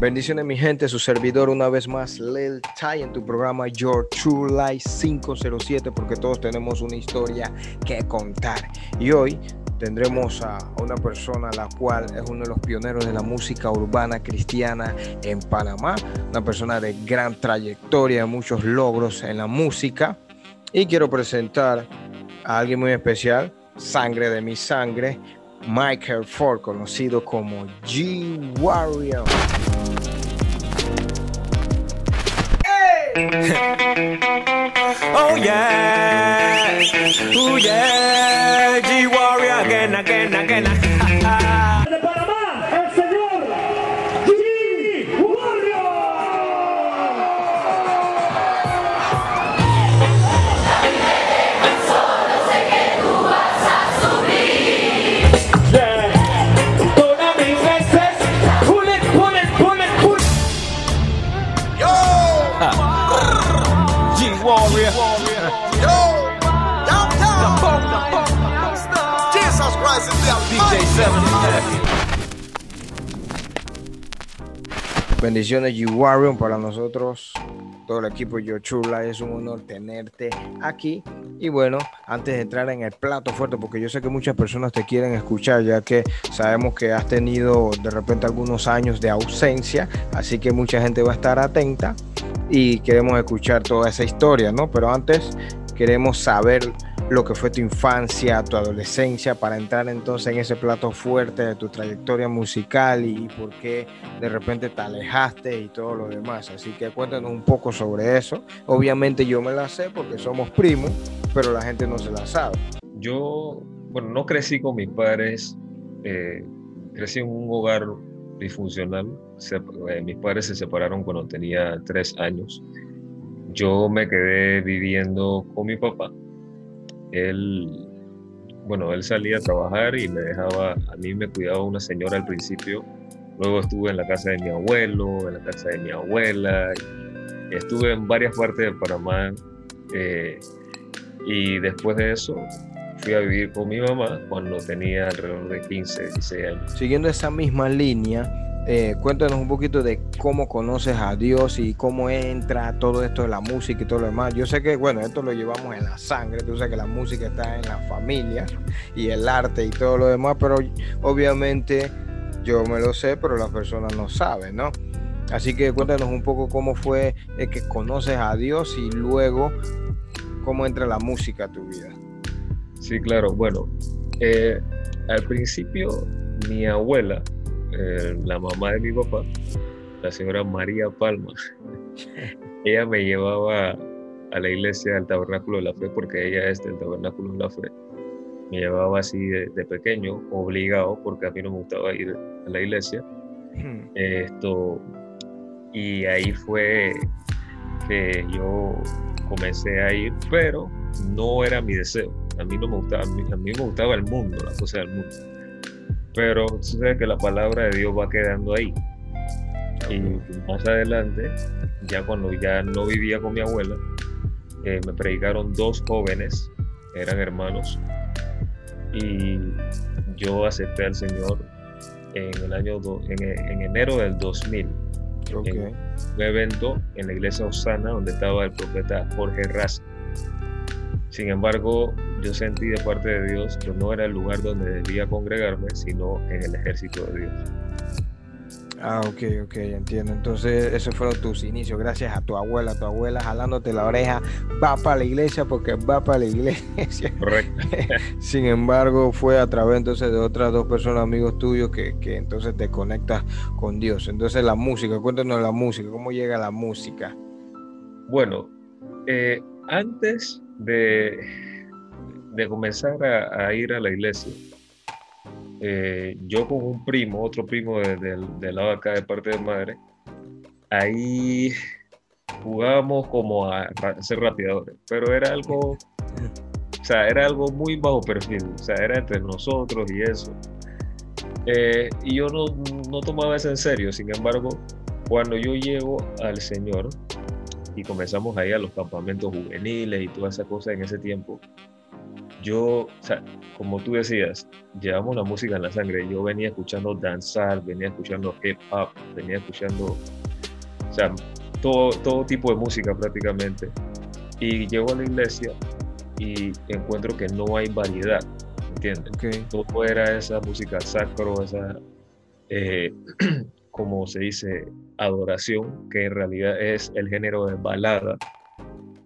Bendiciones mi gente, su servidor una vez más, Lil Ty en tu programa Your True Life 507 porque todos tenemos una historia que contar. Y hoy tendremos a una persona la cual es uno de los pioneros de la música urbana cristiana en Panamá, una persona de gran trayectoria, muchos logros en la música. Y quiero presentar a alguien muy especial, sangre de mi sangre, Michael Ford, conocido como G Warrior. oh yeah, oh yeah, G Warrior again, again, again. Bendiciones, You para nosotros, todo el equipo de Chula. Es un honor tenerte aquí. Y bueno, antes de entrar en el plato fuerte, porque yo sé que muchas personas te quieren escuchar, ya que sabemos que has tenido de repente algunos años de ausencia, así que mucha gente va a estar atenta y queremos escuchar toda esa historia, ¿no? Pero antes queremos saber lo que fue tu infancia, tu adolescencia, para entrar entonces en ese plato fuerte de tu trayectoria musical y, por qué de repente te alejaste y todo lo demás. Así que cuéntanos un poco sobre eso. Obviamente yo me la sé porque somos primos, pero la gente no se la sabe. Yo, bueno, no crecí con mis padres, eh, crecí en un hogar disfuncional. Eh, mis padres se separaron cuando tenía tres años. Yo me quedé viviendo con mi papá él, bueno, él salía a trabajar y me dejaba, a mí me cuidaba una señora al principio, luego estuve en la casa de mi abuelo, en la casa de mi abuela, estuve en varias partes de Panamá eh, y después de eso fui a vivir con mi mamá cuando tenía alrededor de 15, 16 años. Siguiendo esa misma línea, eh, cuéntanos un poquito de cómo conoces a Dios y cómo entra todo esto de la música y todo lo demás. Yo sé que, bueno, esto lo llevamos en la sangre, tú sabes que la música está en la familia y el arte y todo lo demás, pero obviamente yo me lo sé, pero las personas no saben, ¿no? Así que cuéntanos un poco cómo fue el que conoces a Dios y luego cómo entra la música a tu vida. Sí, claro. Bueno, eh, al principio mi abuela eh, la mamá de mi papá, la señora María Palma, ella me llevaba a la iglesia del Tabernáculo de la Fe, porque ella es del Tabernáculo de la Fe. Me llevaba así de, pequeño, obligado, porque a mí no me gustaba ir a la iglesia. Hmm. Esto, y ahí fue que yo comencé a ir, pero no era mi deseo. A mí no me gustaba, a mí, a mí me gustaba el mundo, la cosa del mundo pero sucede que la palabra de Dios va quedando ahí. Y más adelante, ya cuando ya no vivía con mi abuela, eh, me predicaron dos jóvenes, eran hermanos, y yo acepté al Señor en el año en, enero del 2000 en un evento en la iglesia Osana donde estaba el profeta Jorge Raza. Sin embargo, yo sentí de parte de Dios que no era el lugar donde debía congregarme, sino en el ejército de Dios. Ah, ok, ok, entiendo. Entonces, esos fueron tus inicios, gracias a tu abuela, tu abuela jalándote la oreja, va para la iglesia porque va para la iglesia. Correcto. Sin embargo, fue a través entonces de otras dos personas, amigos tuyos, que, que entonces te conectas con Dios. Entonces, la música, cuéntanos la música, ¿cómo llega la música? Bueno, eh, antes de, de comenzar a, ir a la iglesia, eh, yo con un primo, otro primo del lado de acá de parte de madre, ahí jugábamos como a, ser rapeadores, pero era algo, o sea, era algo muy bajo perfil, o sea, era entre nosotros y eso. Eh, y yo no, no tomaba eso en serio, sin embargo, cuando yo llego al Señor, y comenzamos ahí a los campamentos juveniles y toda esa cosa en ese tiempo, yo, o sea, como tú decías, llevamos la música en la sangre. Yo venía escuchando danzar, venía escuchando hip hop, venía escuchando, o sea, todo, todo tipo de música prácticamente. Y llego a la iglesia y encuentro que no hay variedad, ¿entiendes? Okay. Todo era esa música sacro, esa, eh, como se dice, adoración, que en realidad es el género de balada.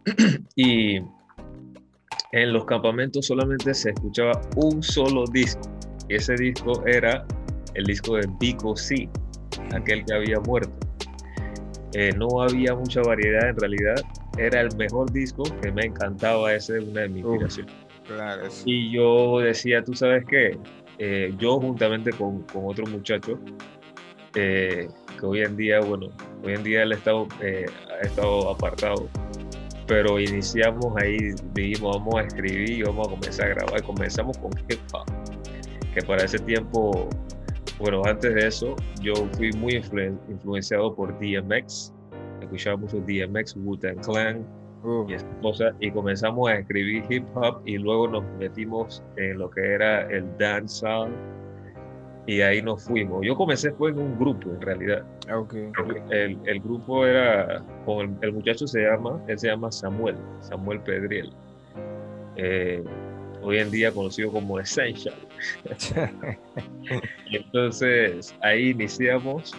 y en los campamentos solamente se escuchaba un solo disco. Y ese disco era el disco de Vico C, aquel que había muerto. Eh, no había mucha variedad en realidad. Era el mejor disco que me encantaba, ese es una de mis inspiraciones. Claro. Y yo decía, tú sabes qué, Eh, yo juntamente con, con otro muchacho, eh, que hoy en día, bueno, hoy en día él ha estado, ha estado apartado, pero iniciamos ahí, dijimos, vamos a escribir y vamos a comenzar a grabar. Comenzamos con hip hop, que para ese tiempo, bueno, antes de eso, yo fui muy influen- influenciado por DMX, escuchaba mucho DMX, Wu-Tang Clan, Uf, y esas cosas, y comenzamos a escribir hip hop y luego nos metimos en lo que era el dancehall y ahí nos fuimos. Yo comencé fue en un grupo en realidad. ok. El, el grupo era, con el, el muchacho se llama, él se llama Samuel, Samuel Pedriel. Eh, hoy en día conocido como Essential. Entonces ahí iniciamos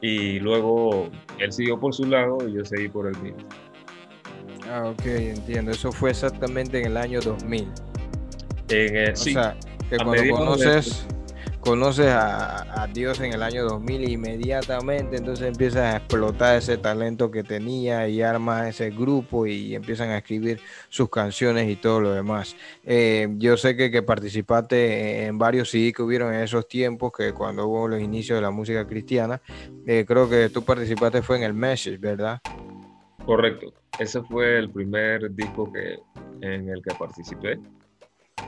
y luego él siguió por su lado y yo seguí por el mío. Ah, ok, entiendo. Eso fue exactamente en el año 2000. En el- O sí, sea, que a cuando mediados de- conoces, a Dios en el año 2000, inmediatamente entonces empiezas a explotar ese talento que tenía y armas ese grupo y empiezan a escribir sus canciones y todo lo demás. Eh, yo sé que, que participaste en varios CD que hubieron en esos tiempos, que cuando hubo los inicios de la música cristiana, eh, creo que tú participaste fue en el Message, ¿verdad? correcto. Ese fue el primer disco que, en el que participé.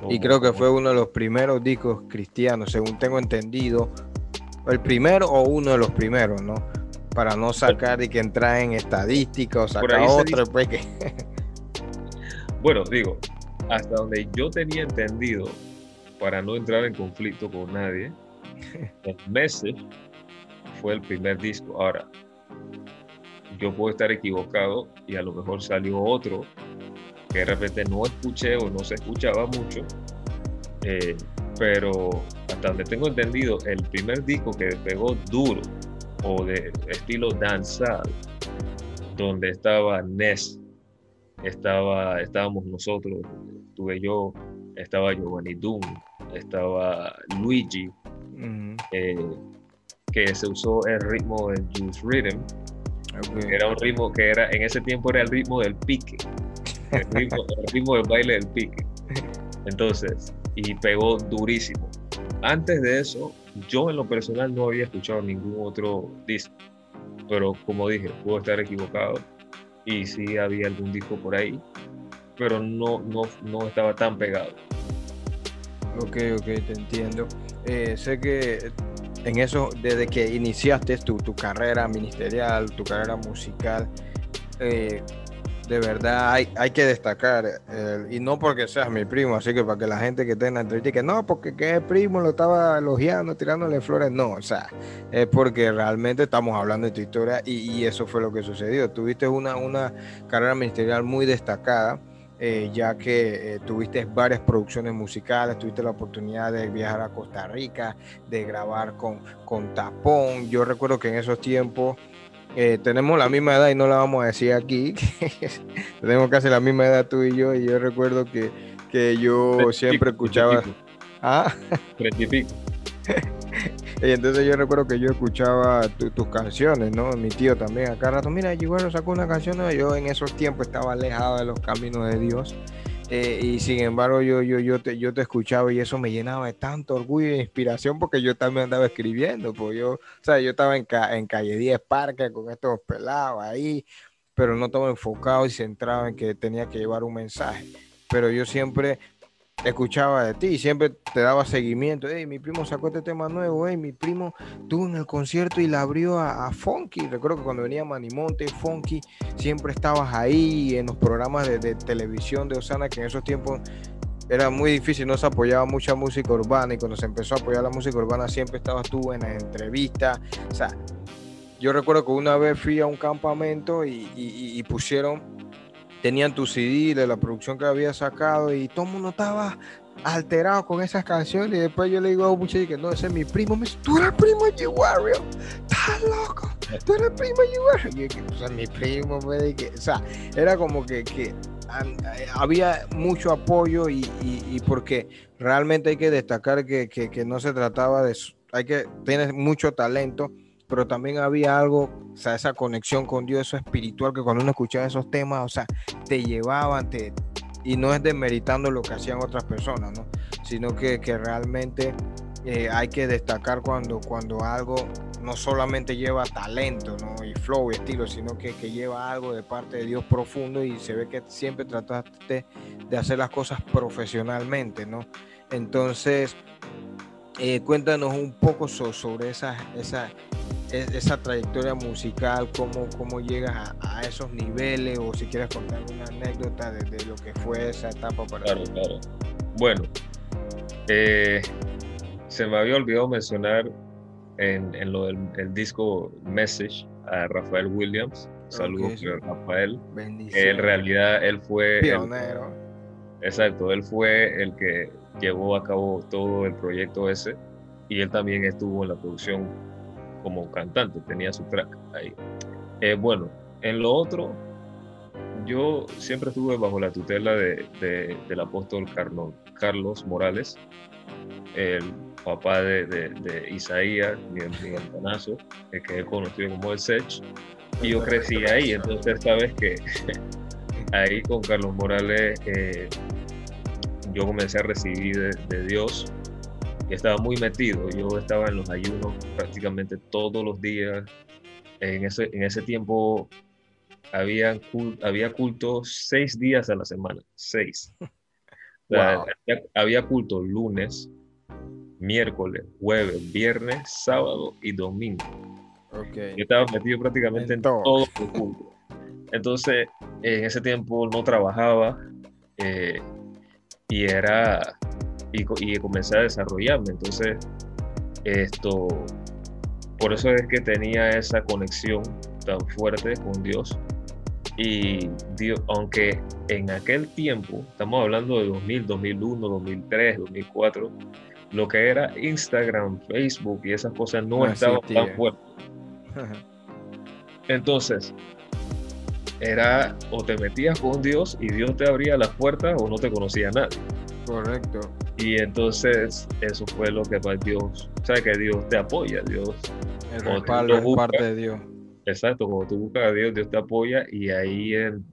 Y creo que fue uno de los primeros discos cristianos, según tengo entendido. El primero o uno de los primeros, ¿no? Para no sacar y que entrar en estadística o sacar ahí se otro, pues que... Bueno, digo, hasta donde yo tenía entendido, para no entrar en conflicto con nadie, el Message fue el primer disco. Ahora, yo puedo estar equivocado y a lo mejor salió otro que de repente no escuché o no se escuchaba mucho, eh, pero hasta donde tengo entendido, el primer disco que pegó duro o de estilo danzal, donde estaba Ness, estaba, estábamos nosotros, estuve yo, estaba Giovanni Doom, estaba Luigi, eh, que se usó el ritmo del Juice Rhythm, que era un ritmo que era, en ese tiempo era el ritmo del pique, el ritmo, el ritmo del baile del pique. Entonces, y pegó durísimo. Antes de eso, yo en lo personal no había escuchado ningún otro disco, pero como dije, puedo estar equivocado y sí había algún disco por ahí, pero no, no, no estaba tan pegado. Ok, ok, te entiendo. Eh, sé que en eso, desde que iniciaste tu, tu carrera ministerial, tu carrera musical, eh, de verdad hay, hay que destacar, eh, y no porque seas mi primo, así que para que la gente que tenga entrevista, que no, porque que es primo, lo estaba elogiando, tirándole flores, no, o sea, es porque realmente estamos hablando de tu historia y, eso fue lo que sucedió. Tuviste una, una carrera ministerial muy destacada eh, ya que eh, tuviste varias producciones musicales, tuviste la oportunidad de viajar a Costa Rica, de grabar con, con Tapón. Yo recuerdo que en esos tiempos eh, tenemos la misma edad y no la vamos a decir aquí. tenemos casi la misma edad tú y yo, y yo recuerdo que, que yo siempre escuchaba... Ah, treinta y entonces yo recuerdo que yo escuchaba tu- tus canciones, ¿no? Mi tío también, acá rato, mira, Giguero sacó una canción, nueva". yo en esos tiempos estaba alejado de los caminos de Dios. Eh, y sin embargo yo, yo, yo, te, yo te escuchaba y eso me llenaba de tanto orgullo e inspiración porque yo también andaba escribiendo, pues yo, o sea, yo estaba en, ca- en calle 10 Parque con estos pelados ahí, pero no estaba enfocado y centrado en que tenía que llevar un mensaje. Pero yo siempre escuchaba de ti y siempre te daba seguimiento. Hey, mi primo sacó este tema nuevo, hey, mi primo tuvo en el concierto y la abrió a, a Funky. Recuerdo que cuando venía Manimonte, Funky, siempre estabas ahí en los programas de, televisión de Osana, que en esos tiempos era muy difícil, no se apoyaba mucha música urbana y cuando se empezó a apoyar la música urbana siempre estabas tú en las entrevistas. O sea, yo recuerdo que una vez fui a un campamento y pusieron, tenían tu CD de la producción que había sacado y todo el mundo estaba alterado con esas canciones. Y después yo le digo a un muchacho que no, ese es mi primo, me dice, tú eres primo de G-Wario, estás loco, tú eres primo de G-Wario. Y yo que, pues, es mi primo, o sea, era como que, que eh, había mucho apoyo y, y- y porque realmente hay que destacar que, que- que no se trataba de, hay que tener mucho talento, pero también había algo, o sea, esa conexión con Dios, eso espiritual, que cuando uno escuchaba esos temas, o sea, te llevaban, te, y no es demeritando lo que hacían otras personas, ¿no? Sino que, que realmente eh, hay que destacar cuando, cuando algo no solamente lleva talento, ¿no? Y flow y estilo, sino que, que lleva algo de parte de Dios profundo y se ve que siempre trataste de hacer las cosas profesionalmente, ¿no? Entonces, eh, cuéntanos un poco so- sobre esa, esa, e- esa trayectoria musical, cómo, cómo llegas a, a esos niveles o si quieres contar una anécdota de, de lo que fue esa etapa para Claro, ti. claro. Bueno, eh, se me había olvidado mencionar en, en lo del el disco Message a Rafael Williams. Saludos Rafael. Bendición. En realidad él fue el- Pionero. exacto, él fue el que llevó a cabo todo el proyecto ese y él también estuvo en la producción como cantante, tenía su track ahí. Eh, bueno, en lo otro, yo siempre estuve bajo la tutela de, de- del apóstol Carno- Carlos Morales, el papá de, de- Isaías, mi, mi hermanazo, el que es conocido como el Sech, y yo crecí ahí, entonces sabes que ahí con Carlos Morales eh, yo comencé a recibir de, de Dios y estaba muy metido. Yo estaba en los ayunos prácticamente todos los días. En ese, en ese tiempo había, cul- había cultos seis días a la semana, seis. O sea, Wow. había, había culto lunes, miércoles, jueves, viernes, sábado y domingo. Ok. Yo estaba metido prácticamente En en, todo. todo el culto. Entonces, en ese tiempo no trabajaba eh, y era y, y comencé a desarrollarme. Entonces, esto, por eso es que tenía esa conexión tan fuerte con Dios. Y Dios, aunque en aquel tiempo, estamos hablando de 2000, 2001, 2003, 2004, lo que era Instagram, Facebook y esas cosas no No estaban tan fuertes. Entonces, era o te metías con Dios y Dios te abría las puertas o no te conocía nadie. Correcto. Y entonces eso fue lo que para Dios, o sea que Dios te apoya, Dios, El respaldo es parte de Dios. exacto, cuando tú buscas a Dios, Dios te apoya y ahí, en,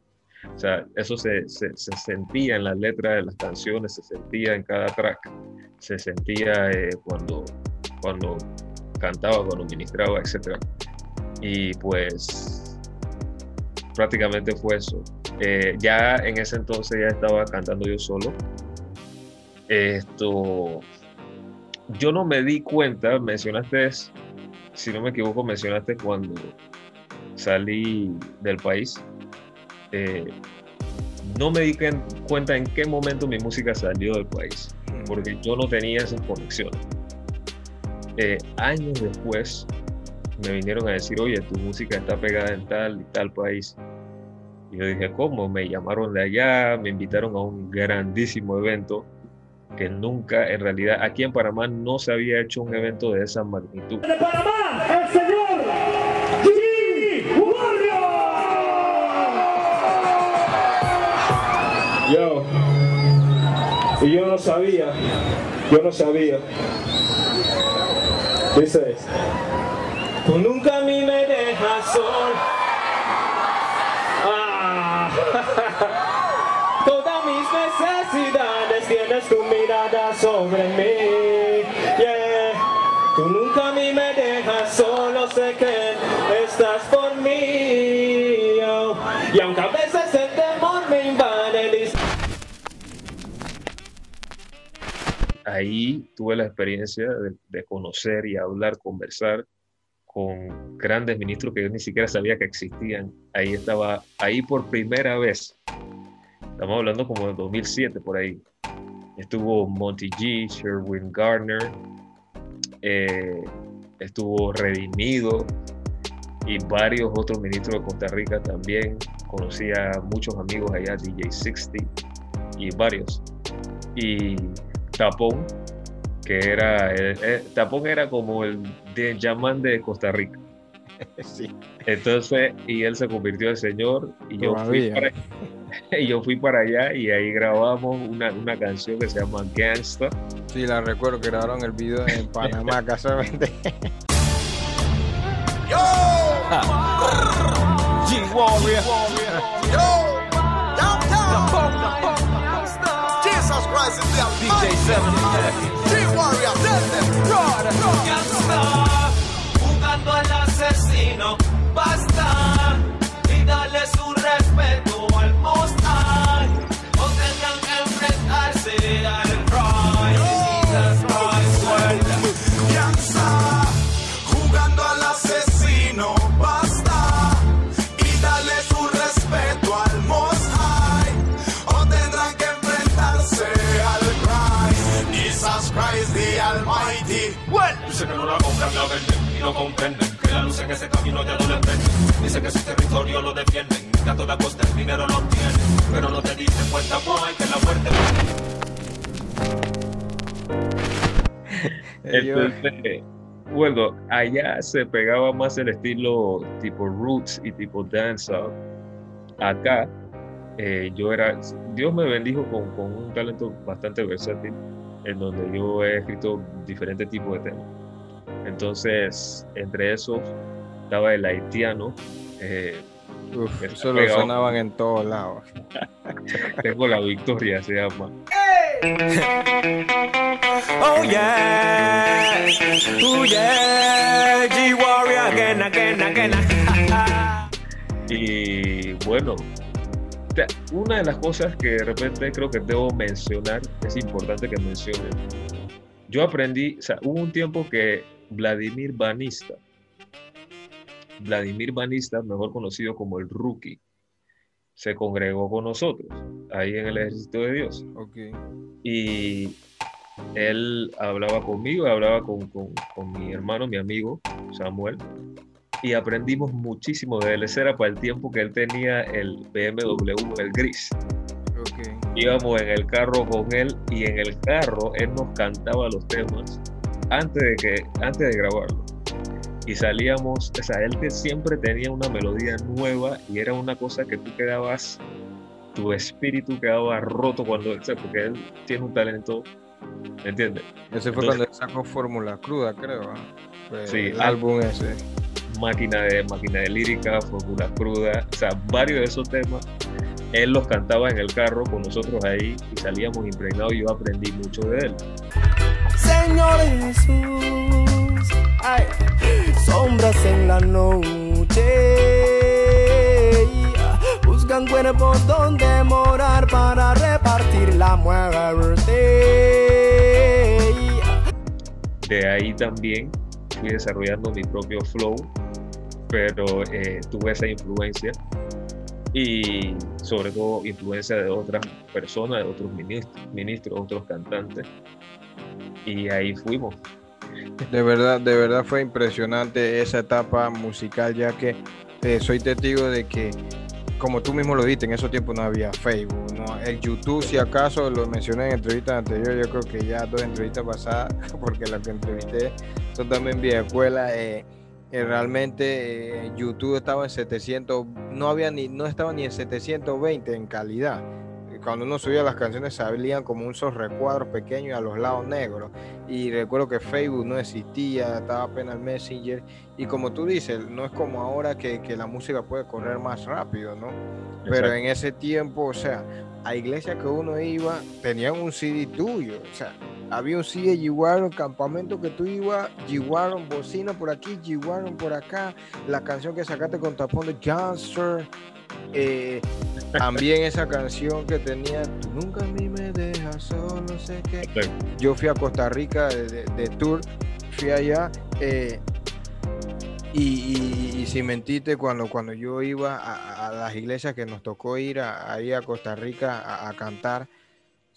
o sea, eso se, se, se sentía en las letras de las canciones, se sentía en cada track, se sentía eh, cuando, cuando cantaba, cuando ministraba, etc. Y pues prácticamente fue eso. Eh, ya en ese entonces ya estaba cantando yo solo. Esto, yo no me di cuenta, mencionaste, si no me equivoco, mencionaste cuando salí del país. Eh, no me di cuen- cuenta en qué momento mi música salió del país, porque yo no tenía esas conexiones. Eh, años después me vinieron a decir, oye, tu música está pegada en tal y tal país. Y yo dije, ¿cómo? Me llamaron de allá, me invitaron a un grandísimo evento que nunca, en realidad, aquí en Panamá no se había hecho un evento de esa magnitud. de Panamá, el señor G. Yo, y yo no sabía, yo no sabía. Dice, tú nunca a mí me dejas sol. Ah. Todas mis necesidades tienes tu mirada sobre mí. Yeah. Tú nunca a mí me dejas solo, sé que estás por mí. oh. Y aunque a veces el temor me invade, ahí tuve la experiencia de, de conocer y hablar, conversar con grandes ministros que yo ni siquiera sabía que existían. Ahí estaba, ahí por primera vez, estamos hablando como de 2007 por ahí, estuvo Monty G, Sherwin Gardner, eh, estuvo Redimido y varios otros ministros de Costa Rica también. Conocí a muchos amigos allá, DJ 60 y varios. Y Tapón, que era, eh, eh, Tapón era como el de Yaman de Costa Rica. Sí. Entonces, y él se convirtió en señor y yo, fui para, y yo fui para allá y ahí grabamos una, una canción que se llama Gangsta. Sí, la recuerdo que grabaron el video en Panamá casualmente. G-Warrior. Jesus Christ is the DJ 7 G-Warrior, tell them. Gangsta, jugando al asesino, basta y dale su respeto al Most High, o tengan que enfrentarse al crime. Jesus Christ, well, Gangsta, jugando al asesino, basta y dale su respeto al Most High, o tendrán que enfrentarse al Christ. Jesus Christ, the Almighty. Dice que no la compran, la venden y no comprenden que la luz en ese camino ya no le prende. Dice que su territorio lo defienden, que a toda costa el dinero lo tienen, pero no te dicen cuenta boy que la muerte Entonces, bueno, allá se pegaba más el estilo tipo roots y tipo dancehall. Acá, eh, yo era, Dios me bendijo con, con un talento bastante versátil, en donde yo he escrito diferentes tipos de temas. Entonces, entre esos estaba el haitiano, eh, Uf, eso lo sonaban en todos lados. tengo la victoria, se llama. Oh yeah, oh yeah, G-Warrior again, again, again. Y bueno, una de las cosas que de repente creo que debo mencionar, es importante que mencione. Yo aprendí, o sea, hubo un tiempo que Vladimir Banista, Vladimir Banista, mejor conocido como el Rookie, se congregó con nosotros ahí en el Ejército de Dios. Ok. Y él hablaba conmigo, hablaba con, con- con mi hermano, mi amigo Samuel, y aprendimos muchísimo de él. Ese era para el tiempo que él tenía el BMW, el gris. Íbamos en el carro con él y en el carro él nos cantaba los temas antes de, que, antes de grabarlo. Y salíamos, o sea, él que siempre tenía una melodía nueva y era una cosa que tú quedabas, tu espíritu quedaba roto cuando, o sea, porque él tiene un talento, ¿me entiendes? Ese fue Entonces- cuando él sacó Fórmula Cruda, creo. ¿ah? Fue Sí, El ah. álbum ese. máquina de máquina de lírica, fórmula cruda, o sea, varios de esos temas. Él los cantaba en el carro con nosotros ahí y salíamos impregnados y yo aprendí mucho de él. Señor Jesús, ay, sombras en la noche, buscan cuerpos donde morar para repartir la muerte. De ahí también fui desarrollando mi propio flow, pero eh, tuve esa influencia y sobre todo influencia de otras personas, de otros ministros, ministros otros cantantes. Y ahí fuimos. De verdad, de verdad fue impresionante esa etapa musical, ya que eh, soy testigo de que, como tú mismo lo dijiste, en esos tiempos no había Facebook, ¿no? el YouTube, si acaso lo mencioné en entrevistas anteriores, yo creo que ya dos entrevistas pasadas, porque la que entrevisté son también vieja escuela. eh, eh, realmente eh, YouTube estaba en 700, no había ni, no estaba ni en 720 en calidad. Cuando uno subía las canciones salían como un recuadros pequeños a los lados negros y recuerdo que Facebook no existía, estaba apenas el Messenger y como tú dices, no es como ahora que, que la música puede correr más rápido, ¿no? Pero en ese tiempo, o sea, a iglesia que uno iba, tenían un CD tuyo, o sea, había un de G-Waron, campamento que tú ibas, G-Waron, bocina por aquí, G-Waron por acá, la canción que sacaste con tapón de Johnster, eh, también esa canción que tenía, tú nunca a mí me dejas deja solo, sé que yo fui a Costa Rica de, de- de tour, fui allá eh, y, y- y sin mentirte, cuando, cuando yo iba a, a las iglesias que nos tocó ir a, ahí a Costa Rica a, a cantar,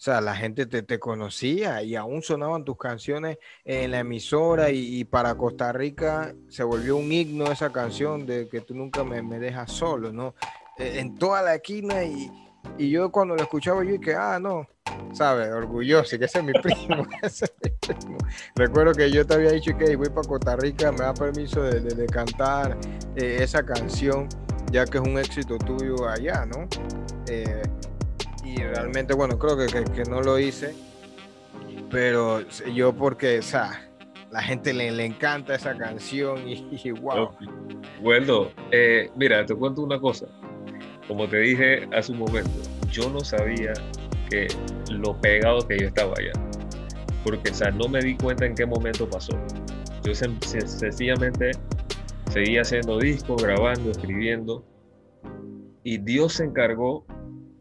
o sea, la gente te, te conocía y aún sonaban tus canciones en la emisora y, y para Costa Rica se volvió un himno esa canción de que tú nunca me, me dejas solo, ¿no? Eh, En toda la esquina y, y yo cuando lo escuchaba yo que, ah, no, ¿sabes? Orgulloso, que ese es mi primo. Recuerdo que yo te había dicho que voy para Costa Rica, me da permiso de, de- de cantar eh, esa canción, ya que es un éxito tuyo allá, ¿no? Eh, realmente, bueno, creo que, que- no lo hice, pero yo porque, o la gente le, le encanta esa canción y, y wow. Bueno, eh, mira, te cuento una cosa. Como te dije hace un momento, yo no sabía que lo pegado que yo estaba allá. Porque, o no me di cuenta en qué momento pasó. Yo sen- sen- sencillamente seguía haciendo discos, grabando, escribiendo. Y Dios se encargó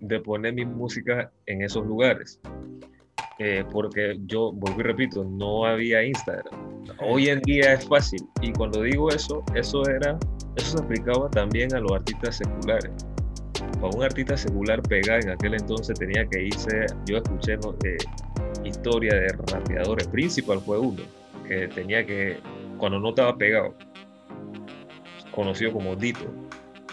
de poner mi música en esos lugares. Eh, porque yo, vuelvo y repito, no había Instagram. Hoy en día es fácil. Y cuando digo eso, eso era, eso se aplicaba también a los artistas seculares. Para un artista secular pegar en aquel entonces tenía que irse, yo escuché eh, historia de rapeadores, Principal fue uno, que tenía que, cuando no estaba pegado, conocido como Dito,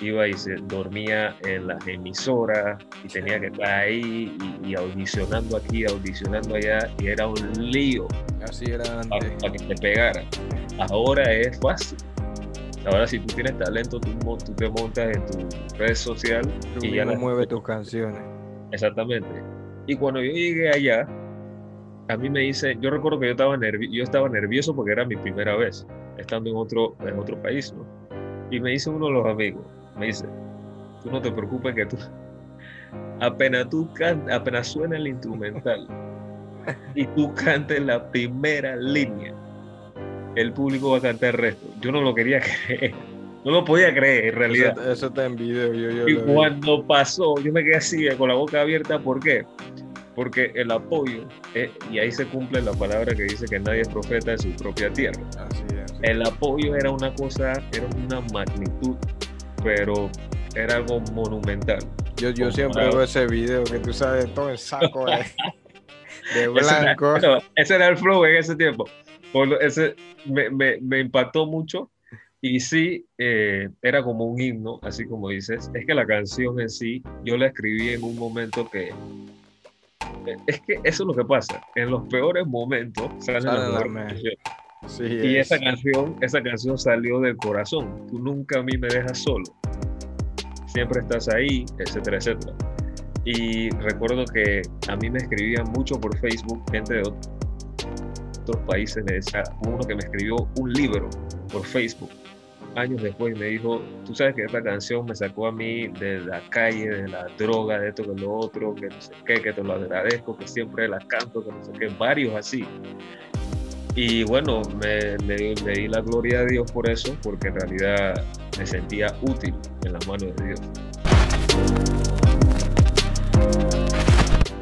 iba y se dormía en las emisoras y tenía que estar ahí y, y audicionando aquí, audicionando allá, y era un lío Así era para antes. que te pegara. Ahora es fácil. Ahora si tú tienes talento, tú, te montas en tu red social Tú y ya la mueve tus canciones. Exactamente. Y cuando yo llegué allá, a mí me dice, yo recuerdo que yo estaba, nervi- yo estaba nervioso porque era mi primera vez, estando en otro, en otro país, ¿no? Y me dice uno de los amigos, me dice, tú no te preocupes que tú, apenas tú can- apenas suena el instrumental y tú cantes la primera línea, el público va a cantar el resto. Yo no lo quería creer, no lo podía creer en realidad. Eso, eso está en video. Yo, yo Y cuando pasó, yo me quedé así, con la boca abierta. ¿Por qué? Porque el apoyo, eh, y ahí se cumple la palabra que dice que nadie es profeta en su propia tierra. Así es. El apoyo era una cosa, era una magnitud, pero era algo monumental. Yo, yo siempre veo ese video que tú sabes todo en saco de, de Ese era, blanco. ese era el flow en ese tiempo. Por ese me, me- me impactó mucho y sí, eh, era como un himno, así como dices. Es que la canción en sí, yo la escribí en un momento que... Es que eso es lo que pasa. En los peores momentos salen las mejores. Sí, Y es. esa canción, esa canción salió del corazón. Tú nunca a mí me dejas solo. Siempre estás ahí, etcétera, etcétera. Y recuerdo que a mí me escribían mucho por Facebook gente de ot- otros países. Me decía, uno que me escribió un libro por Facebook. Años después me dijo, tú sabes que esta canción me sacó a mí de la calle, de la droga, de esto, que lo otro, que no sé qué, que te lo agradezco, que siempre la canto, que no sé qué, varios así. Y bueno, me, di la gloria a Dios por eso, porque en realidad me sentía útil en las manos de Dios.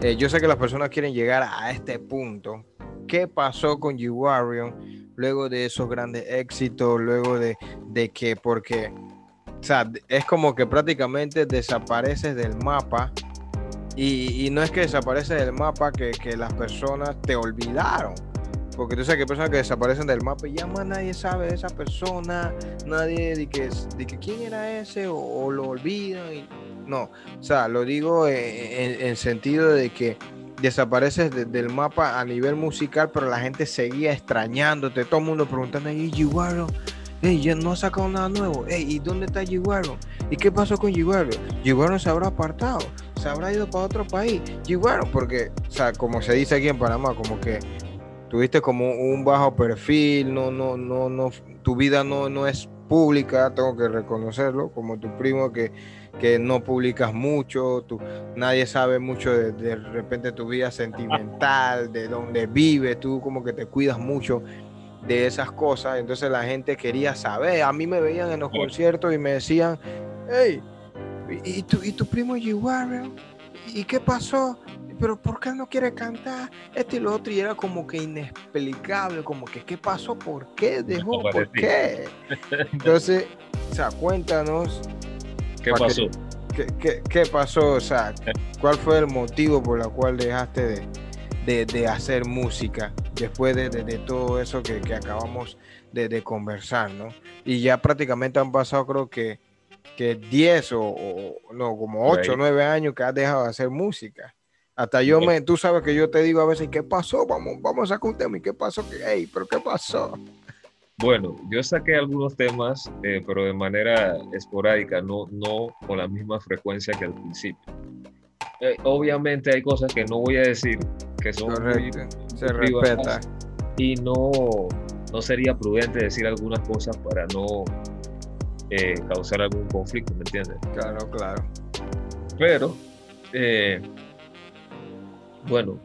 Eh, yo sé que las personas quieren llegar a este punto. ¿Qué pasó con G-Warion luego de esos grandes éxitos? Luego de, de que, porque, es como que prácticamente desapareces del mapa. Y, no es que desapareces del mapa que, que las personas te olvidaron. Porque tú sabes que hay personas que desaparecen del mapa y ya más nadie sabe de esa persona, nadie de que, de que quién era ese o, lo olvidan. y- no, o sea, lo digo en, en- en sentido de que desapareces de- del mapa a nivel musical, pero la gente seguía extrañándote, todo el mundo preguntando, ¿y Giguaro? Ey, ya no ha sacado nada nuevo. Ey, ¿y dónde está Giguaro? ¿Y qué pasó con Giguaro? Giguaro se habrá apartado, se habrá ido para otro país. Giguaro, porque, o sea, como se dice aquí en Panamá, como que tuviste como un bajo perfil, no, no, no, no, tu vida no, no es pública, tengo que reconocerlo, como tu primo que, que no publicas mucho, tú, nadie sabe mucho de, de repente tu vida sentimental, de dónde vives, tú como que te cuidas mucho de esas cosas, entonces la gente quería saber, a mí me veían en los conciertos y me decían, hey, ¿y, y tu, y tu primo G. Warren? ¿Y qué pasó? Pero ¿por qué no quiere cantar? Esto y lo otro, y era como que inexplicable, como que ¿qué pasó? ¿Por qué dejó? ¿Por qué? Entonces, o sea, cuéntanos ¿Qué Pa' que- pasó? qué, qué- pasó, o sea, cuál fue el motivo por el cual dejaste de, de- de hacer música después de, de- de todo eso que, que acabamos de, conversar, ¿no? Y ya prácticamente han pasado creo que, que 10 o, o- no, como Por 8 o ahí. 9 años que has dejado de hacer música. Hasta yo me, tú sabes que yo te digo a veces, ¿qué pasó? Vamos, vamos a sacar un tema y qué pasó, que, hey, pero qué pasó. Bueno, yo saqué algunos temas, eh, pero de manera esporádica, no, no con la misma frecuencia que al principio. Eh, obviamente hay cosas que no voy a decir que son muy Correcto, se privadas respeta. y no, no sería prudente decir algunas cosas para no eh, causar algún conflicto, ¿me entiendes? Claro, claro. Pero, eh, bueno,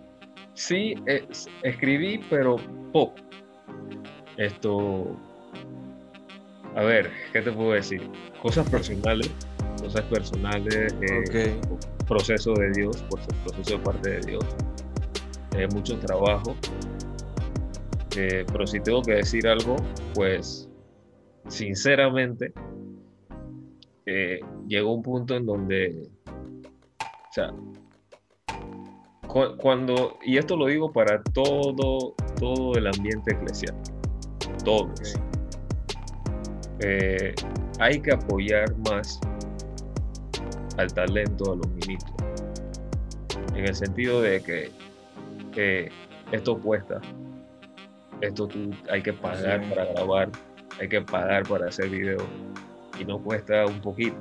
sí, eh, escribí, pero poco. Esto, a ver, ¿qué te puedo decir? Cosas personales, cosas personales, eh, proceso de Dios, proceso de parte de Dios, eh, mucho trabajo. Eh, pero si tengo que decir algo, pues sinceramente, eh, llegó un punto en donde, o sea, cu- cuando, y esto lo digo para todo, todo el ambiente eclesiástico, todos, eh, hay que apoyar más al talento, a los ministros, en el sentido de que eh, esto cuesta, esto tú, hay que pagar Sí. para grabar, hay que pagar para hacer videos y no cuesta un poquito,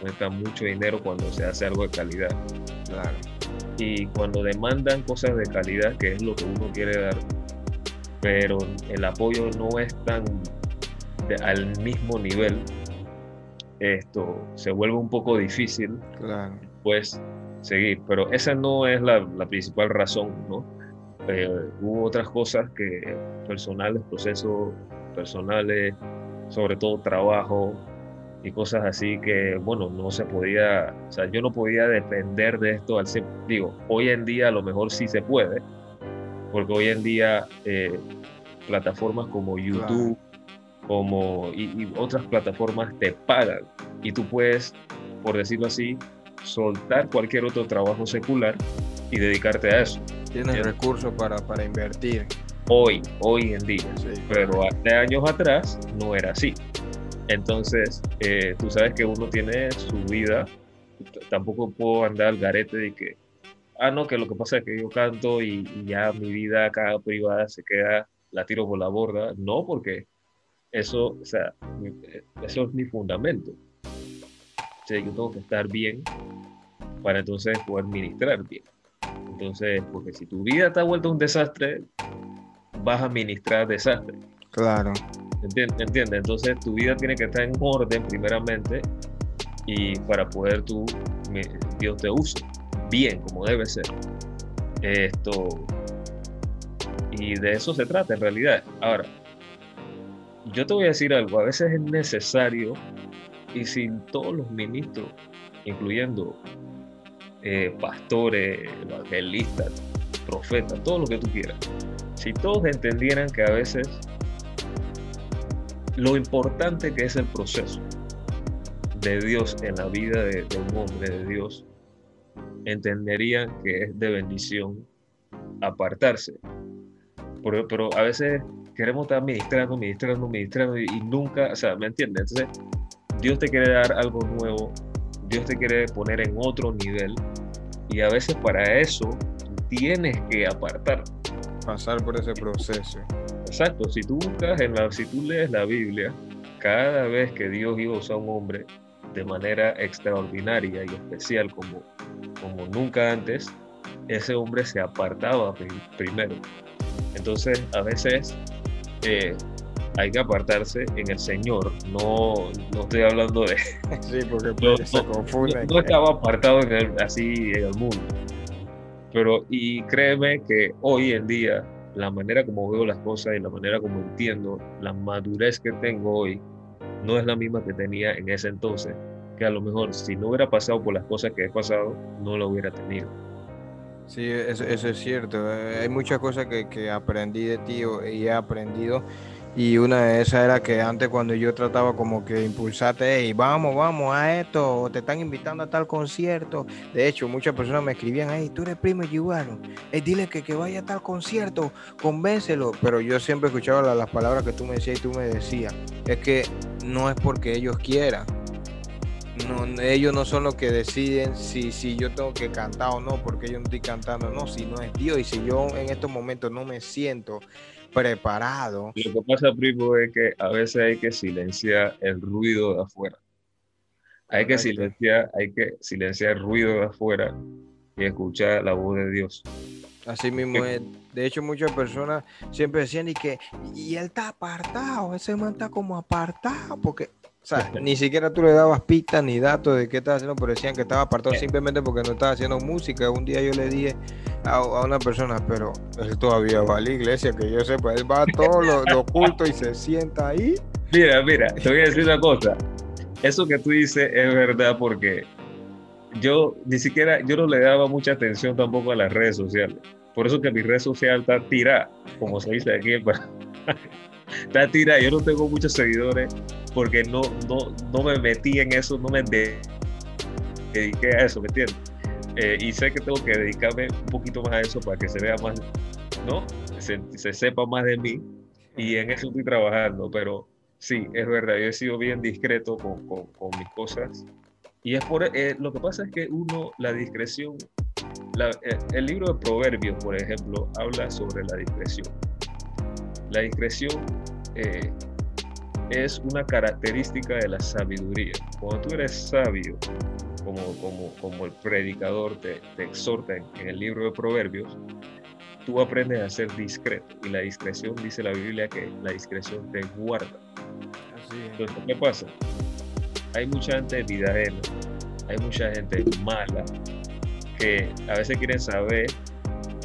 cuesta mucho dinero cuando se hace algo de calidad. Claro. Y cuando demandan cosas de calidad, que es lo que uno quiere dar, pero el apoyo no es tan de- al mismo nivel, esto se vuelve un poco difícil Claro. pues seguir. Pero esa no es la, la principal razón, ¿no? Eh, hubo otras cosas que personales, procesos personales, sobre todo trabajo y cosas así que, bueno, no se podía, o sea, yo no podía depender de esto al 100. Digo, hoy en día a lo mejor sí se puede, porque hoy en día eh, plataformas como YouTube, como y, y otras plataformas te pagan y tú puedes, por decirlo así, soltar cualquier otro trabajo secular y dedicarte a eso. Tienes recursos para, para invertir. Hoy, hoy en día. Sí, Pero hace años atrás no era así. Entonces, eh, tú sabes que uno tiene su vida. Tampoco puedo andar al garete de que, ah, no, que lo que pasa es que yo canto y, y ya mi vida acá privada se queda, la tiro por la borda. No, porque eso, o sea, eh, eso es mi fundamento. O sea, yo tengo que estar bien para entonces poder ministrar bien. Entonces, porque si tu vida está vuelta un desastre, vas a ministrar desastre. Claro. ¿Entiendes? ¿Entiendes? Entonces tu vida tiene que estar en orden primeramente y para poder tú, Dios te use bien como debe ser. Esto, y de eso se trata en realidad. Ahora, yo te voy a decir algo, a veces es necesario y sin todos los ministros, incluyendo eh, pastores, evangelistas, profetas, todo lo que tú quieras, si todos entendieran que a veces lo importante que es el proceso de Dios en la vida de, un hombre de Dios, entenderían que es de bendición apartarse. Pero, pero a veces queremos estar ministrando, ministrando, ministrando y, y nunca, o sea, ¿me entiendes? Entonces, Dios te quiere dar algo nuevo, Dios te quiere poner en otro nivel y a veces para eso tienes que apartar. Pasar por ese proceso. Exacto, si tú buscas en la, si tú lees la Biblia, cada vez que Dios iba a usar a un hombre de manera extraordinaria y especial como, como nunca antes, ese hombre se apartaba pri- primero. Entonces, a veces eh, hay que apartarse en el Señor. No, no estoy hablando de, Sí, porque no, pues, se confunde. no- no estaba apartado en el- así en el mundo. Pero, y créeme que hoy en día, la manera como veo las cosas y la manera como entiendo, la madurez que tengo hoy, no es la misma que tenía en ese entonces. Que a lo mejor si no hubiera pasado por las cosas que he pasado, no lo hubiera tenido. Sí, eso, eso es cierto. eh, Hay muchas cosas que, que aprendí de ti y he aprendido. Y una de esas era que antes cuando yo trataba como que impulsarte, hey, vamos, vamos a esto, te están invitando a tal concierto. De hecho, muchas personas me escribían, hey, tú eres primo Giuano, hey, dile que, que vaya a tal concierto, convéncelo. Pero yo siempre escuchaba la- las palabras que tú me decías y tú me decías, es que no es porque ellos quieran. Ellos no son los que deciden si, si yo tengo que cantar o no, porque yo no estoy cantando, no, si no es Dios. Y si yo en estos momentos no me siento preparado, Lo que pasa, primo, es que a veces hay que silenciar el ruido de afuera. Hay que silenciar, hay que silenciar el ruido de afuera y escuchar la voz de Dios. así mismo es. De hecho, muchas personas siempre decían y que, y él está apartado, ese man está como apartado, porque, o sea, ni siquiera tú le dabas pistas ni datos de qué estaba haciendo, pero decían que estaba apartado simplemente porque no estaba haciendo música. Un día yo le dije a, a una persona, pero él todavía va a la iglesia, que yo sepa, él va a todos los los cultos y se sienta ahí. Mira, mira, te voy a decir una cosa. Eso que tú dices es verdad porque yo ni siquiera, yo no le daba mucha atención tampoco a las redes sociales. Por eso que mi red social está tirada, como se dice aquí. Está tirada. Yo no tengo muchos seguidores porque no, no, no me metí en eso, no me de- dediqué a eso, ¿me entiendes? Eh, y sé que tengo que dedicarme un poquito más a eso para que se vea más, ¿no? Se, se sepa más de mí y en eso estoy trabajando, pero sí, es verdad, yo he sido bien discreto con, con- con mis cosas. Y es por, eh, lo que pasa es que uno, la discreción, la- eh, el libro de Proverbios, por ejemplo, habla sobre la discreción. La discreción eh, es una característica de la sabiduría. Cuando tú eres sabio, como, como, como el predicador te, te exhorta en, en el libro de Proverbios, tú aprendes a ser discreto. Y la discreción, dice la Biblia, que la discreción te guarda. Así es. Entonces, ¿qué pasa? Hay mucha gente vidajena, hay mucha gente mala que a veces quieren saber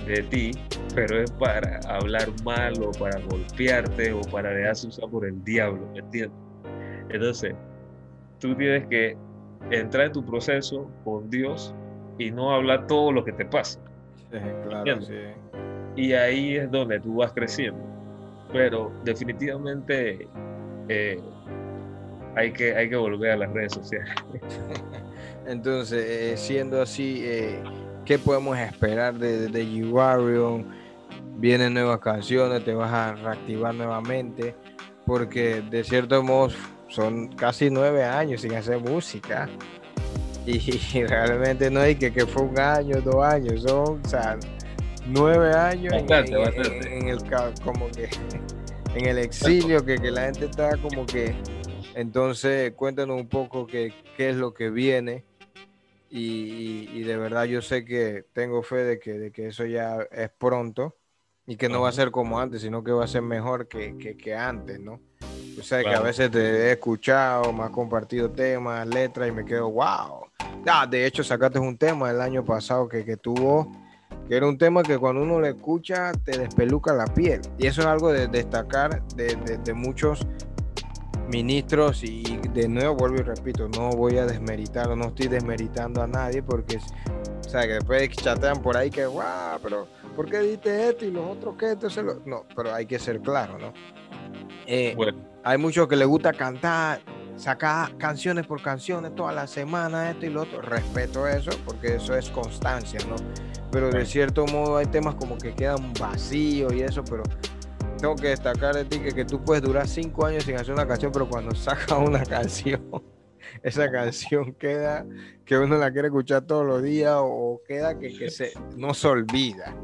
de ti, pero es para hablar mal o para golpearte o para dejarse usar por el diablo, ¿me entiendes? Entonces, tú tienes que entrar en tu proceso con Dios y no hablar todo lo que te pasa. Sí, claro, sí. Y ahí es donde tú vas creciendo. Pero definitivamente eh, hay, que, hay que volver a las redes sociales. Entonces, eh, siendo así, eh, ¿qué podemos esperar de, de G-Wario? Vienen nuevas canciones, te vas a reactivar nuevamente, porque de cierto modo son casi nueve años sin hacer música. Y, realmente no hay que, que fue un año, dos años, son o sea, nueve años en- Bastante, en, bastante. en el como que en el exilio, que, que la gente está como que entonces, cuéntanos un poco qué, qué es lo que viene. Y, y- de verdad yo sé que tengo fe de que, de que eso ya es pronto y que no va a ser como antes, sino que va a ser mejor que, que- que antes, ¿no? O sea, que a Claro. veces te he escuchado, me has compartido temas, letras y me quedo, wow. Ah, de hecho, sacaste un tema el año pasado que, que tuvo, que era un tema que cuando uno lo escucha te despeluca la piel. Y eso es algo de destacar de, de- de muchos ministros y de nuevo vuelvo y repito, no voy a desmeritar o no estoy desmeritando a nadie porque, o sea, que después chatean por ahí que, guau, pero ¿por qué diste esto y los otros qué? Entonces, lo-". no, pero hay que ser claro, ¿no? Eh, Bueno, hay muchos que les gusta cantar, sacar canciones por canciones toda la semana, esto y lo otro. Respeto eso, porque eso es constancia, ¿no? Pero de cierto modo hay temas como que quedan vacíos y eso, pero tengo que destacar de ti que, que tú puedes durar cinco años sin hacer una canción, pero cuando sacas una canción, esa canción queda que uno la quiere escuchar todos los días o queda que, que se, no se olvida.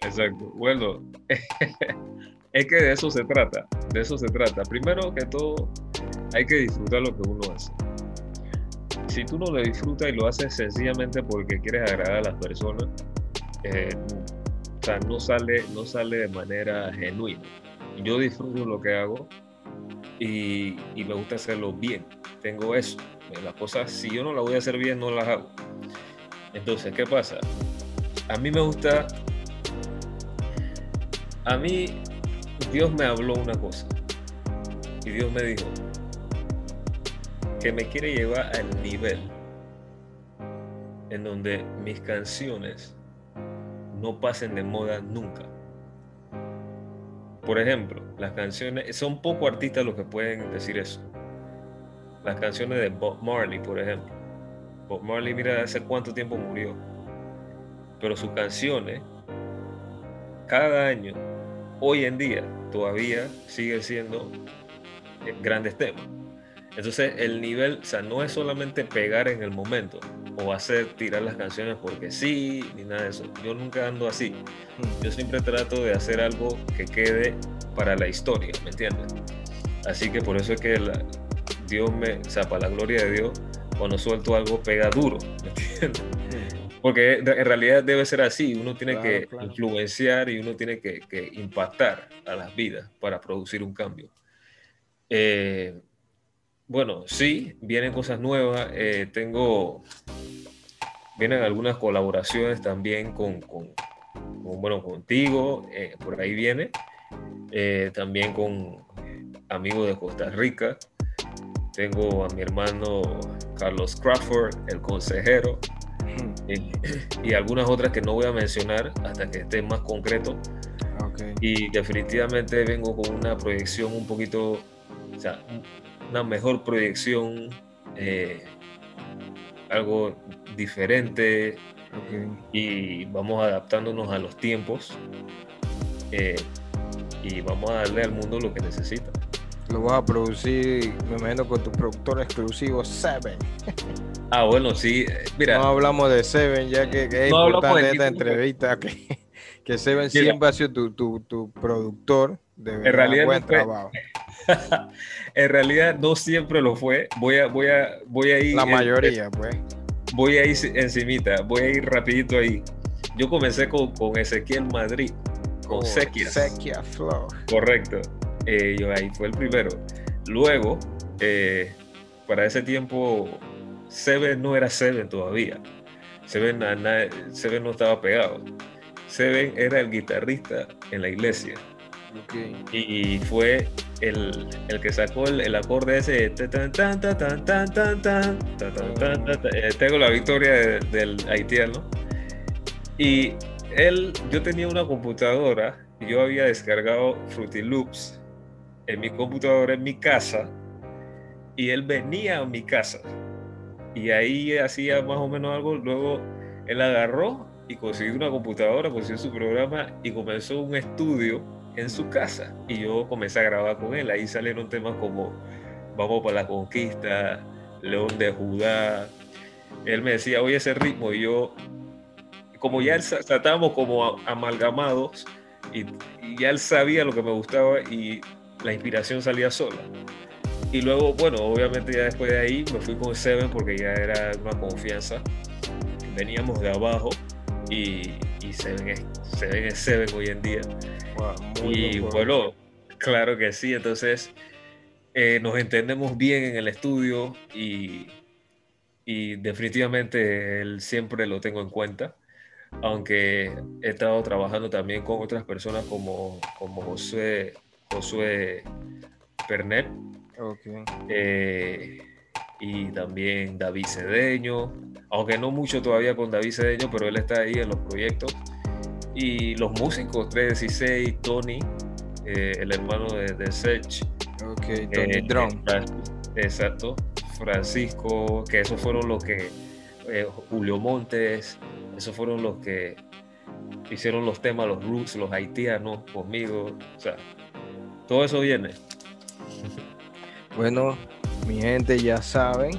exacto. Bueno, es que de eso se trata. De eso se trata. Primero que todo, hay que disfrutar lo que uno hace. Si tú no lo disfrutas y lo haces sencillamente porque quieres agradar a las personas, eh, o sea, no sale, no sale de manera genuina. Yo disfruto lo que hago y, y me gusta hacerlo bien. Tengo eso. Las cosas, si yo no las voy a hacer bien, no las hago. Entonces, ¿qué pasa? A mí me gusta. A mí, Dios me habló una cosa. Y Dios me dijo que me quiere llevar al nivel en donde mis canciones no pasen de moda nunca. Por ejemplo, las canciones, son pocos artistas los que pueden decir eso. Las canciones de Bob Marley, por ejemplo. Bob Marley, mira, hace cuánto tiempo murió. Pero sus canciones, cada año, hoy en día, todavía siguen siendo grandes temas. Entonces, el nivel, o sea, no es solamente pegar en el momento o hacer tirar las canciones porque sí, ni nada de eso. Yo nunca ando así. Yo siempre trato de hacer algo que quede para la historia, ¿me entiendes? Así que por eso es que la- Dios me, o sea, para la gloria de Dios, cuando suelto algo pega duro, ¿me entiendes? Porque de- en realidad debe ser así, uno tiene Claro, que claro. influenciar y uno tiene que, que impactar a las vidas para producir un cambio. Eh, bueno, sí, vienen cosas nuevas, eh, tengo, vienen algunas colaboraciones también con, con- con, bueno, contigo, eh, por ahí viene, eh, también con amigos de Costa Rica, tengo a mi hermano Carlos Crawford, el consejero, y, y algunas otras que no voy a mencionar hasta que esté más concreto. Y definitivamente vengo con una proyección un poquito, o sea, un- una mejor proyección, eh, algo diferente y vamos adaptándonos a los tiempos eh, y vamos a darle al mundo lo que necesita. Lo vas a producir, me imagino, con tu productor exclusivo Seven. Ah, bueno, sí, eh, mira, No hablamos de Seven, ya que, que es No importante esta entrevista. Que, que Seven Mira. siempre ha sido tu, tu, tu productor. De verdad, realidad buen no fue- trabajo. en realidad no siempre lo fue. Voy a, voy a, voy a ir. La en- mayoría, pues. voy a ir encimita, voy a ir rapidito ahí. Yo comencé con, con Ezequiel Madrid, con Oh, Sequias. Sequia Flow. Correcto. Eh, yo ahí fue el primero. Luego, eh, para ese tiempo, Seven no era Seven todavía. Seven, Seven no estaba pegado. Seven era el guitarrista en la iglesia y fue el, el que sacó el, el acorde ese. Eh, tengo la victoria de- del haitiano y él yo tenía una computadora yo había descargado Fruity Loops en mi computadora en mi casa y él venía a mi casa y ahí hacía más o menos algo luego él agarró y consiguió una computadora consiguió su programa y comenzó un estudio en su casa y yo comencé a grabar con él. Ahí salieron temas como Vamos para la conquista, León de Judá. Él me decía, oye, ese ritmo. Y yo, como ya él estábamos como amalgamados y, y ya él sabía lo que me gustaba y la inspiración salía sola. Y luego, bueno, obviamente ya después de ahí me fui con Seven porque ya era una confianza. Veníamos de abajo y, y Seven, es, Seven es Seven hoy en día. Wow, muy Y buen bueno, claro que sí, entonces eh, nos entendemos bien en el estudio y, y definitivamente él siempre lo tengo en cuenta, aunque he estado trabajando también con otras personas como, como Josué, Josué Pernet eh, y también David Cedeño, aunque no mucho todavía con David Cedeño, pero él está ahí en los proyectos. Y los músicos, 316, Tony, eh, el hermano de, de Sech. Ok, Tony eh, Drum. Fran- Exacto. Francisco, que esos fueron los que, eh, Julio Montes, esos fueron los que hicieron los temas, los roots, los haitianos conmigo. O sea, todo eso viene. Bueno, mi gente ya saben.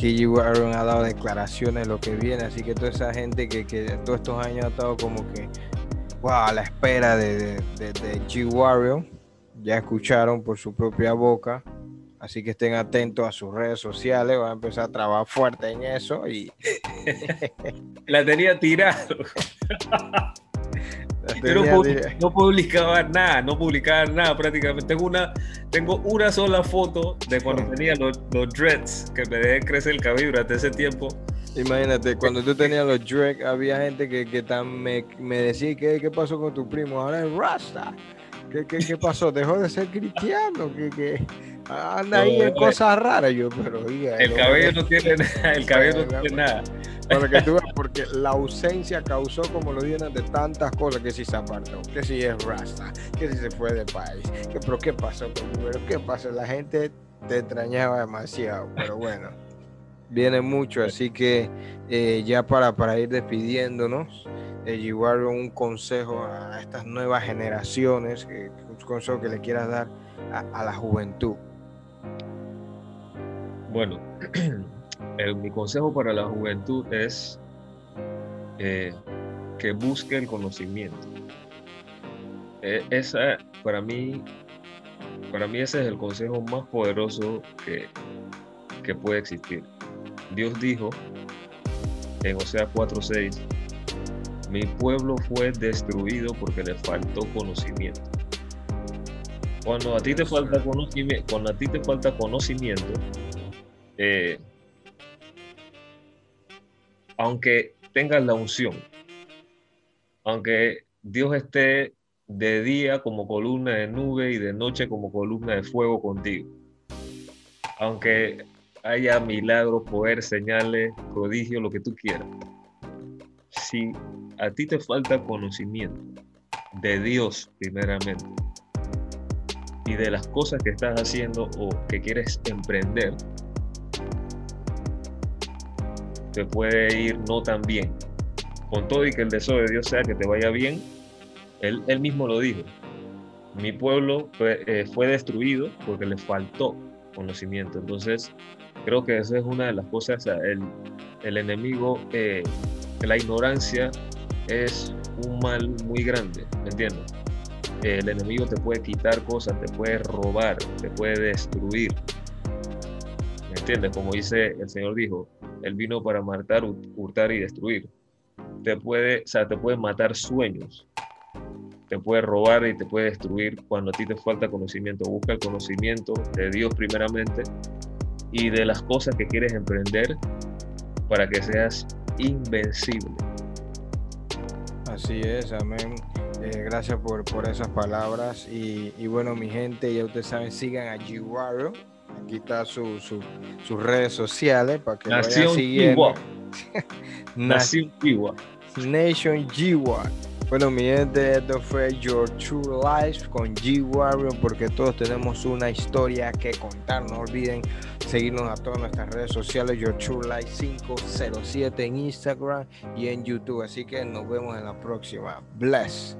Aquí G. Aaron ha dado declaraciones de lo que viene, así que toda esa gente que, que todos estos años ha estado como que wow, a la espera de, de, de- de G. Warrior, ya escucharon por su propia boca. Así que estén atentos a sus redes sociales, van a empezar a trabajar fuerte en eso y La tenía tirada. Yo no, publicaba nada, no publicaba nada prácticamente. Tengo una, tengo una sola foto de cuando tenía los, los dreads, que me dejé crecer el cabello durante ese tiempo. Imagínate, cuando tú tenías los Drake, había gente que, que tan me, me decía que qué pasó con tu primo, ahora es Rasta. ¿Qué, qué, qué pasó? ¿Dejó de ser cristiano? ¿Qué, qué? Anda ahí en eh, cosas raras. Yo, pero oiga, El hombre, cabello no tiene nada, el cabello no tiene nada. Para que tú veas, porque la ausencia causó, como lo dijeron, de tantas cosas, que si se apartó, que si es rasta, que si se fue del país, que, pero qué pasó pero qué pasó, la gente te extrañaba demasiado, pero bueno, viene mucho, así que eh, ya para, para ir despidiéndonos, eh, llevar un consejo a estas nuevas generaciones, un consejo que le quieras dar a, la juventud. Bueno, mi consejo para la juventud es eh, que busque el conocimiento. Eh, esa, para mí, para mí ese es el consejo más poderoso que, que puede existir. Dios dijo en Osea 4:6, mi pueblo fue destruido porque le faltó conocimiento. Cuando a ti te falta conocimiento, cuando a ti te falta conocimiento, eh, aunque tengas la unción, aunque Dios esté de día como columna de nube y de noche como columna de fuego contigo, aunque haya milagros, poder, señales, prodigios, lo que tú quieras, si a ti te falta conocimiento de Dios primeramente y de las cosas que estás haciendo o que quieres emprender, te puede ir no tan bien. Con todo y que el deseo de Dios sea que te vaya bien, él, él mismo lo dijo. Mi pueblo fue, eh, fue destruido porque le faltó conocimiento. Entonces, creo que esa es una de las cosas, el, el enemigo, eh, la ignorancia es un mal muy grande, ¿me entiendes? El enemigo te puede quitar cosas, te puede robar, te puede destruir. ¿Me entiendes? Como dice el Señor dijo, Él vino para matar, hur- hurtar y destruir. Te puede, o sea, te puede matar sueños, te puede robar y te puede destruir cuando a ti te falta conocimiento. Busca el conocimiento de Dios primeramente y de las cosas que quieres emprender para que seas invencible. Así es, amén. Eh, gracias por, por esas palabras. Y, y bueno, mi gente, ya ustedes saben, sigan a G-Warrior. Aquí está su, su- sus redes sociales para que lo vayan Nación siguiendo. Nación Chihuahua. Nation G-War. Bueno, mi gente, esto fue Your True Life con G-Warrior porque todos tenemos una historia que contar. No olviden seguirnos a todas nuestras redes sociales, Your True Life 507 en Instagram y en YouTube. Así que nos vemos en la próxima. Bless.